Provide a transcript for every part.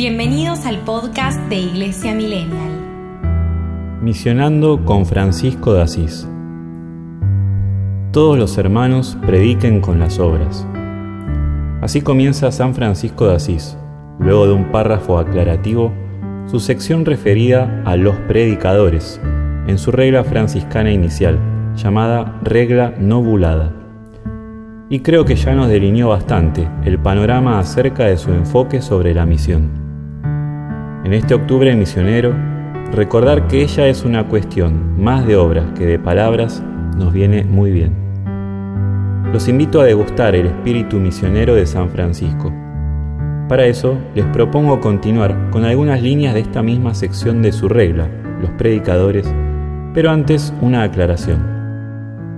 Bienvenidos al podcast de Iglesia Millennial. Misionando con Francisco de Asís. Todos los hermanos prediquen con las obras. Así comienza San Francisco de Asís, luego de un párrafo aclarativo, su sección referida a los predicadores, en su regla franciscana inicial, llamada regla novulada. Y creo que ya nos delineó bastante el panorama acerca de su enfoque sobre la misión. En este octubre misionero, recordar que ella es una cuestión más de obras que de palabras nos viene muy bien. Los invito a degustar el espíritu misionero de San Francisco. Para eso, les propongo continuar con algunas líneas de esta misma sección de su regla, los predicadores, pero antes una aclaración.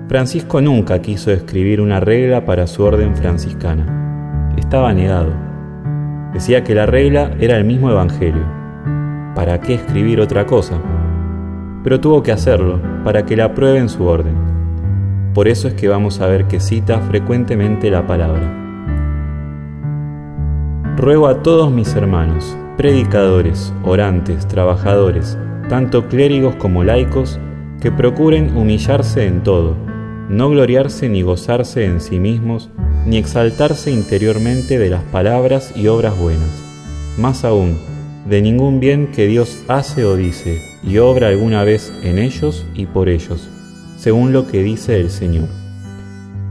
Francisco nunca quiso escribir una regla para su orden franciscana. Estaba negado. Decía que la regla era el mismo Evangelio. ¿Para qué escribir otra cosa? Pero tuvo que hacerlo para que la aprueben su orden. Por eso es que vamos a ver que cita frecuentemente la palabra. Ruego a todos mis hermanos, predicadores, orantes, trabajadores, tanto clérigos como laicos, que procuren humillarse en todo no gloriarse ni gozarse en sí mismos, ni exaltarse interiormente de las palabras y obras buenas. Más aún, de ningún bien que Dios hace o dice, y obra alguna vez en ellos y por ellos, según lo que dice el Señor.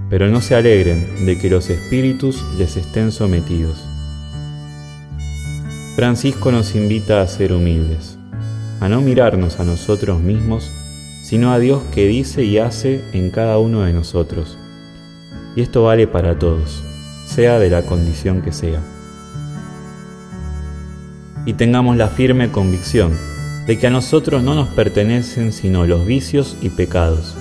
Pero no se alegren de que los espíritus les estén sometidos. Francisco nos invita a ser humildes, a no mirarnos a nosotros mismos, sino a Dios que dice y hace en cada uno de nosotros. Y esto vale para todos, sea de la condición que sea. Y tengamos la firme convicción de que a nosotros no nos pertenecen sino los vicios y pecados,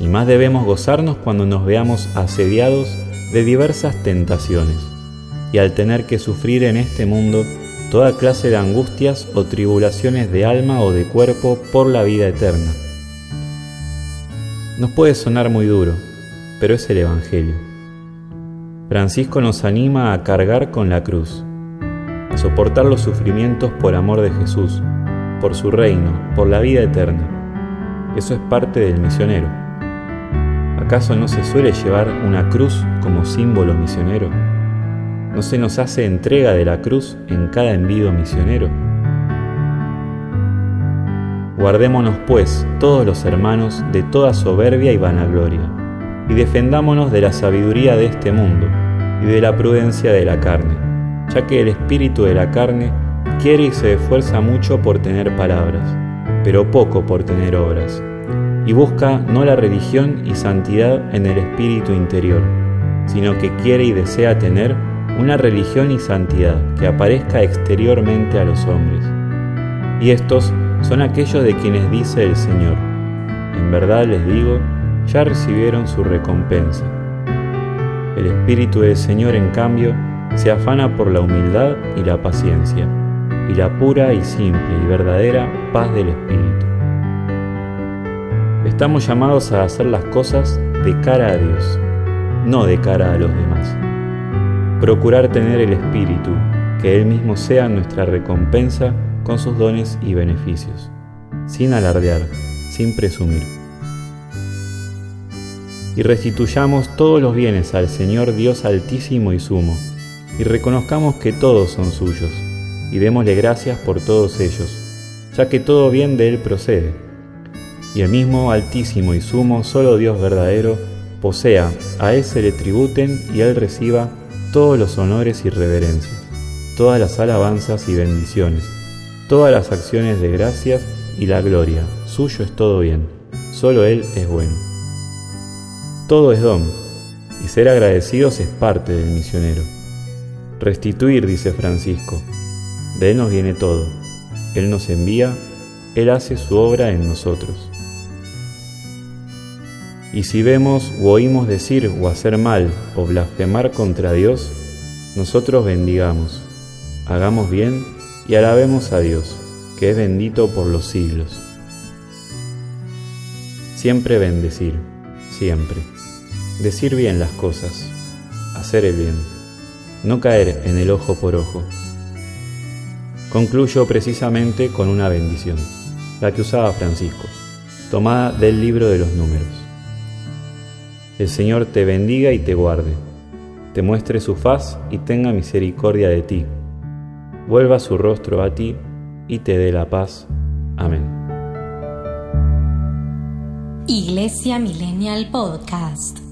y más debemos gozarnos cuando nos veamos asediados de diversas tentaciones, y al tener que sufrir en este mundo toda clase de angustias o tribulaciones de alma o de cuerpo por la vida eterna. Nos puede sonar muy duro, pero es el Evangelio. Francisco nos anima a cargar con la cruz, soportar los sufrimientos por amor de Jesús, por su reino, por la vida eterna. Eso es parte del misionero. ¿Acaso no se suele llevar una cruz como símbolo misionero? ¿No se nos hace entrega de la cruz en cada envío misionero? Guardémonos pues todos los hermanos de toda soberbia y vanagloria, y defendámonos de la sabiduría de este mundo y de la prudencia de la carne, ya que el espíritu de la carne quiere y se esfuerza mucho por tener palabras, pero poco por tener obras, y busca no la religión y santidad en el espíritu interior, sino que quiere y desea tener una religión y santidad que aparezca exteriormente a los hombres. Y estos son aquellos de quienes dice el Señor, en verdad les digo, ya recibieron su recompensa. El Espíritu del Señor, en cambio, se afana por la humildad y la paciencia, y la pura y simple y verdadera paz del Espíritu. Estamos llamados a hacer las cosas de cara a Dios, no de cara a los demás. Procurar tener el Espíritu, que Él mismo sea nuestra recompensa con sus dones y beneficios, sin alardear, sin presumir. Y restituyamos todos los bienes al Señor Dios Altísimo y Sumo, y reconozcamos que todos son suyos, y démosle gracias por todos ellos, ya que todo bien de Él procede. Y el mismo Altísimo y Sumo, solo Dios verdadero, posea, a Él se le tributen y Él reciba todos los honores y reverencias, todas las alabanzas y bendiciones todas las acciones de gracias y la gloria. Suyo es todo bien, solo Él es bueno. Todo es don, y ser agradecidos es parte del misionero. Restituir, dice Francisco, de Él nos viene todo. Él nos envía, Él hace su obra en nosotros. Y si vemos o oímos decir o hacer mal o blasfemar contra Dios, nosotros bendigamos, hagamos bien y alabemos a Dios, que es bendito por los siglos. Siempre bendecir, siempre. Decir bien las cosas, hacer el bien, no caer en el ojo por ojo. Concluyo precisamente con una bendición, la que usaba Francisco, tomada del libro de los números. El Señor te bendiga y te guarde, te muestre su faz y tenga misericordia de ti, vuelva su rostro a ti y te dé la paz. Amén. Iglesia Millennial Podcast.